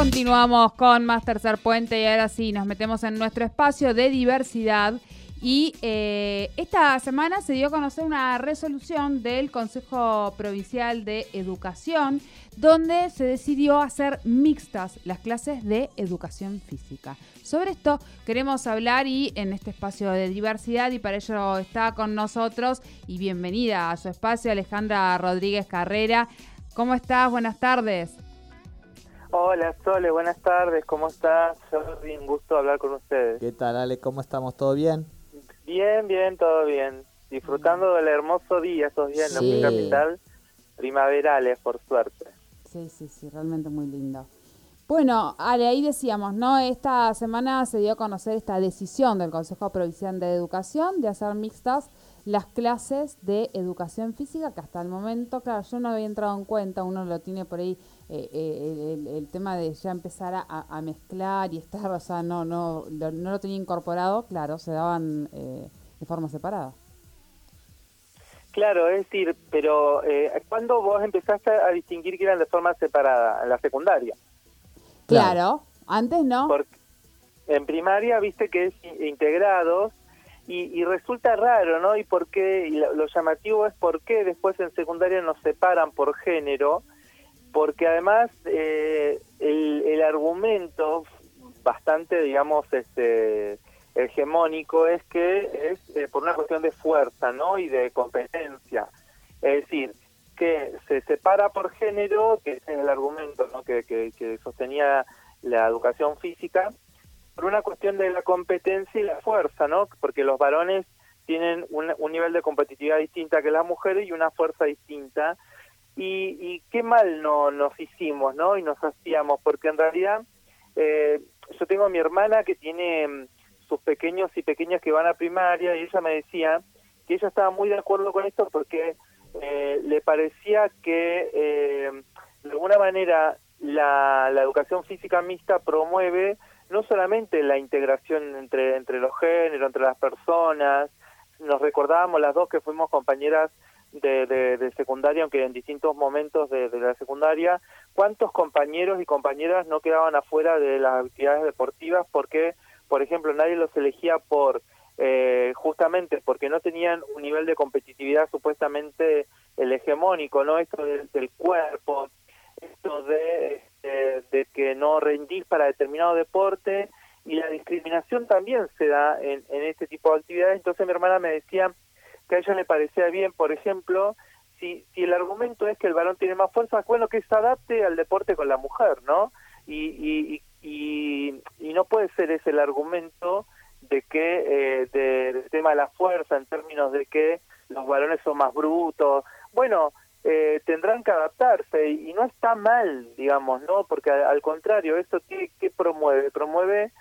Continuamos con más Tercer Puente y ahora sí nos metemos en nuestro espacio de diversidad. Y eh, esta semana se dio a conocer una resolución del Consejo Provincial de Educación donde se decidió hacer mixtas las clases de educación física. Sobre esto queremos hablar y en este espacio de diversidad y para ello está con nosotros y bienvenida a su espacio Alejandra Rodríguez Carrera. ¿Cómo estás? Buenas tardes. Hola Sole, buenas tardes, ¿cómo estás? Un gusto hablar con ustedes. ¿Qué tal Ale? ¿Cómo estamos? ¿Todo bien? Bien, bien, todo bien. Disfrutando del hermoso día estos días en la capital, primaverales por suerte. Sí, sí, sí, realmente muy lindo. Bueno, Ale, ahí decíamos, ¿no? Esta semana se dio a conocer esta decisión del Consejo Provincial de Educación de hacer mixtas las clases de educación física, que hasta el momento, claro, yo no había entrado en cuenta, uno lo tiene por ahí eh, eh, el, tema de ya empezar a, mezclar y estar, o sea, no, no, lo, no lo tenía incorporado, claro, se daban eh, de forma separada. Claro, es decir, pero eh, ¿cuándo vos empezaste a distinguir que eran de forma separada? En la secundaria. Claro, antes no. Porque en primaria viste que es integrados y, resulta raro, ¿no? Y por qué, lo, lo, llamativo es por qué después en secundaria nos separan por género porque además eh, el, argumento bastante, digamos, este hegemónico es que es eh, por una cuestión de fuerza, ¿no? Y de competencia. Es decir, que se separa por género, que es el argumento ¿no? que, que, sostenía la educación física, por una cuestión de la competencia y la fuerza, ¿no? Porque los varones tienen un, un nivel de competitividad distinta que las mujeres y una fuerza distinta y, qué mal no nos hicimos, ¿no? Y nos hacíamos, porque en realidad eh, yo tengo a mi hermana que tiene mm, sus pequeños y pequeñas que van a primaria y ella me decía que ella estaba muy de acuerdo con esto porque eh, le parecía que eh, de alguna manera la, la educación física mixta promueve no solamente la integración entre, entre los géneros, entre las personas, nos recordábamos las dos que fuimos compañeras de, de, secundaria, aunque en distintos momentos de, la secundaria, ¿cuántos compañeros y compañeras no quedaban afuera de las actividades deportivas porque, por ejemplo, nadie los elegía por eh, justamente porque no tenían un nivel de competitividad supuestamente el hegemónico, ¿no? Esto del, cuerpo, esto de, de que no rendís para determinado deporte y la discriminación también se da en, en este tipo de actividades. Entonces mi hermana me decía, que a ella le parecía bien, por ejemplo, si, si el argumento es que el varón tiene más fuerza, bueno, que se adapte al deporte con la mujer, ¿no? Y, y, y, y no puede ser ese el argumento de que, eh, del tema de la fuerza, en términos de que los varones son más brutos. Bueno, eh, tendrán que adaptarse y, no está mal, digamos, ¿no? Porque al, contrario, esto ¿qué, ¿qué, promueve? Promueve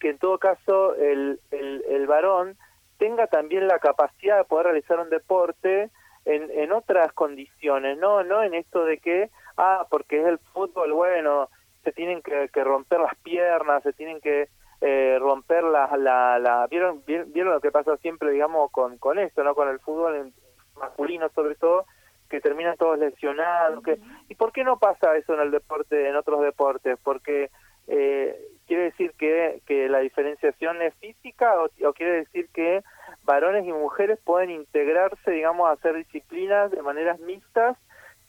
que en todo caso el, el, el varón tenga también la capacidad de poder realizar un deporte en, en otras condiciones, no no en esto de que, ah, porque es el fútbol, bueno, se tienen que, que romper las piernas, se tienen que eh, romper la, la, la ¿vieron, vieron lo que pasa siempre, digamos, con, con esto, ¿no? Con el fútbol masculino sobre todo, que terminan todos lesionados. que ¿Y por qué no pasa eso en el deporte, en otros deportes? Porque eh, quiere decir que, que la diferenciación es física o, quiere decir que varones y mujeres pueden integrarse, digamos, a hacer disciplinas de maneras mixtas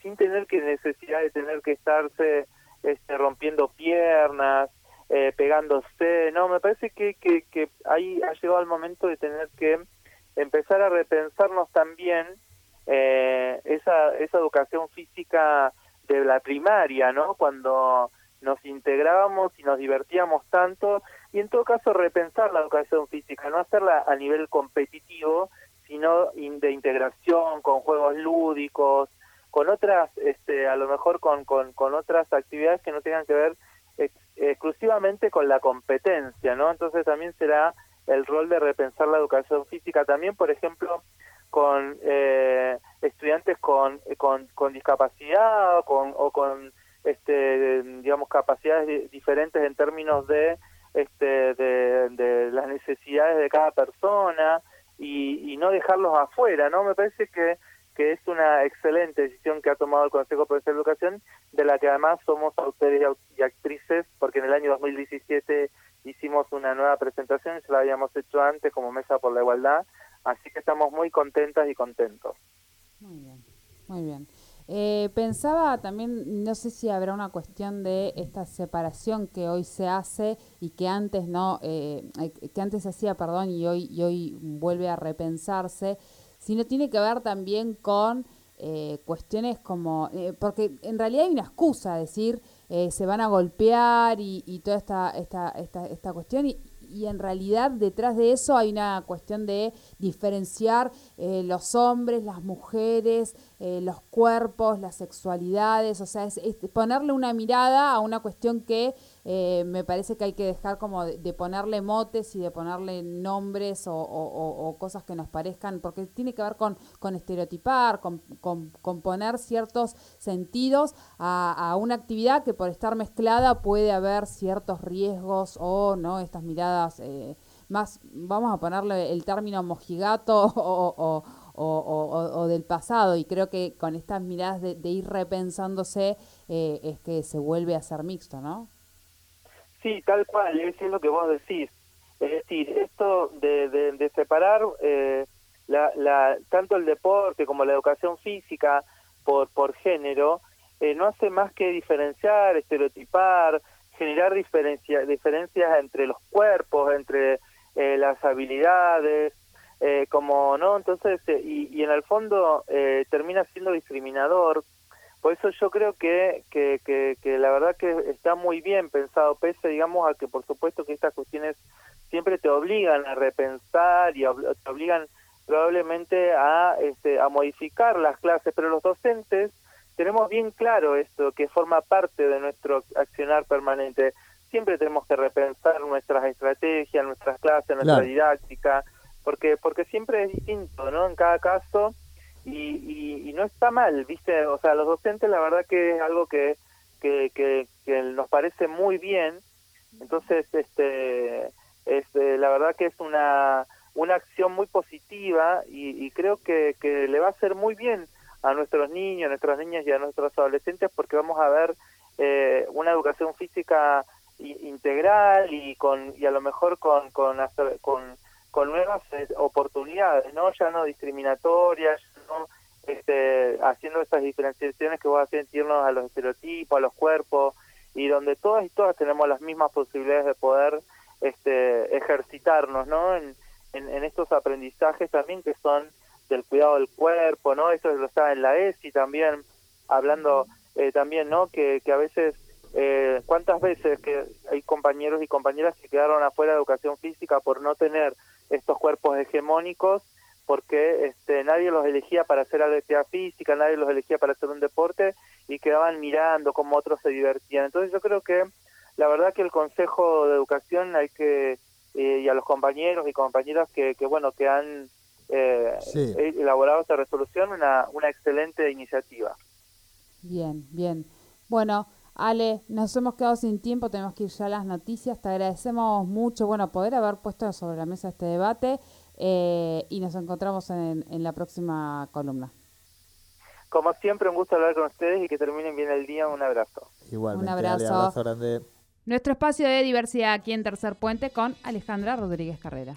sin tener que necesidad de tener que estarse este, rompiendo piernas, eh, pegándose. No, me parece que, que, que ahí ha llegado el momento de tener que empezar a repensarnos también eh, esa, esa educación física de la primaria, ¿no? Cuando nos integrábamos y nos divertíamos tanto y en todo caso repensar la educación física, no hacerla a nivel competitivo, sino de integración, con juegos lúdicos, con otras, este, a lo mejor con, con, con otras actividades que no tengan que ver exclusivamente con la competencia, ¿no? Entonces también será el rol de repensar la educación física, también, por ejemplo, con eh, estudiantes con, con, con discapacidad con, o con este digamos capacidades diferentes en términos de este de, de, las necesidades de cada persona y, y, no dejarlos afuera no me parece que que es una excelente decisión que ha tomado el Consejo Provincial de Educación de la que además somos autores y actrices porque en el año 2017 hicimos una nueva presentación se la habíamos hecho antes como Mesa por la Igualdad así que estamos muy contentas y contentos. Muy bien muy bien eh, pensaba también, no sé si habrá una cuestión de esta separación que hoy se hace y que antes no, eh, eh, que antes se hacía, perdón, y hoy, y hoy vuelve a repensarse, sino tiene que ver también con cuestiones como, porque en realidad hay una excusa, decir, se van a golpear y, y toda esta, esta, esta, esta cuestión, y, y en realidad detrás de eso hay una cuestión de diferenciar eh, los hombres, las mujeres, eh, los cuerpos, las sexualidades, o sea, es, ponerle una mirada a una cuestión que eh, me parece que hay que dejar como de, ponerle motes y de ponerle nombres o, cosas que nos parezcan, porque tiene que ver con, con estereotipar, con, con, poner ciertos sentidos a, una actividad que por estar mezclada puede haber ciertos riesgos o no estas miradas más, vamos a ponerle el término mojigato o, o, del pasado y creo que con estas miradas de, ir repensándose eh, es que se vuelve a ser mixto, ¿no? Sí, tal cual, es lo que vos decís. Es decir, esto de, de, separar eh, la, la, tanto el deporte como la educación física por, por género, eh, no hace más que diferenciar, estereotipar, generar diferencia, diferencias entre los cuerpos, entre eh, las habilidades, eh, como no, entonces, eh, y, y, en el fondo termina siendo discriminador. Por eso yo creo que, que, que, que, la verdad que está muy bien pensado, pese, digamos, a que por supuesto que estas cuestiones siempre te obligan a repensar y te obligan probablemente a, este, a modificar las clases, pero los docentes tenemos bien claro esto, que forma parte de nuestro accionar permanente siempre tenemos que repensar nuestras estrategias, nuestras clases, nuestra didáctica, porque porque siempre es distinto, ¿no? En cada caso y, y, no está mal, ¿viste? O sea, los docentes la verdad que es algo que, que, que, nos parece muy bien, entonces este, este la verdad que es una una acción muy positiva y, y creo que, que le va a hacer muy bien a nuestros niños, a nuestras niñas y a nuestros adolescentes porque vamos a ver eh, una educación física integral y con y a lo mejor con con con, con nuevas eh, oportunidades no ya no discriminatorias este, haciendo estas diferenciaciones que vos a sentirnos a los estereotipos a los cuerpos y donde todas y todas tenemos las mismas posibilidades de poder este ejercitarnos no en, en, estos aprendizajes también que son del cuidado del cuerpo no eso lo está en la ESI también hablando eh, también no que, que a veces eh, ¿Cuántas veces que hay compañeros y compañeras que quedaron afuera de educación física por no tener estos cuerpos hegemónicos? Porque este, nadie los elegía para hacer actividad física, nadie los elegía para hacer un deporte y quedaban mirando cómo otros se divertían. Entonces yo creo que la verdad que el Consejo de Educación hay que, eh, y a los compañeros y compañeras que, que bueno, que han eh, elaborado esta resolución, una, una excelente iniciativa. Bien, bien. Bueno, Ale, nos hemos quedado sin tiempo, tenemos que ir ya a las noticias. Te agradecemos mucho, bueno, poder haber puesto sobre la mesa este debate eh, y nos encontramos en, la próxima columna. Como siempre, un gusto hablar con ustedes y que terminen bien el día. Un abrazo. Igualmente, un abrazo. grande. Nuestro espacio de diversidad aquí en Tercer Puente con Alejandra Rodríguez Carrera.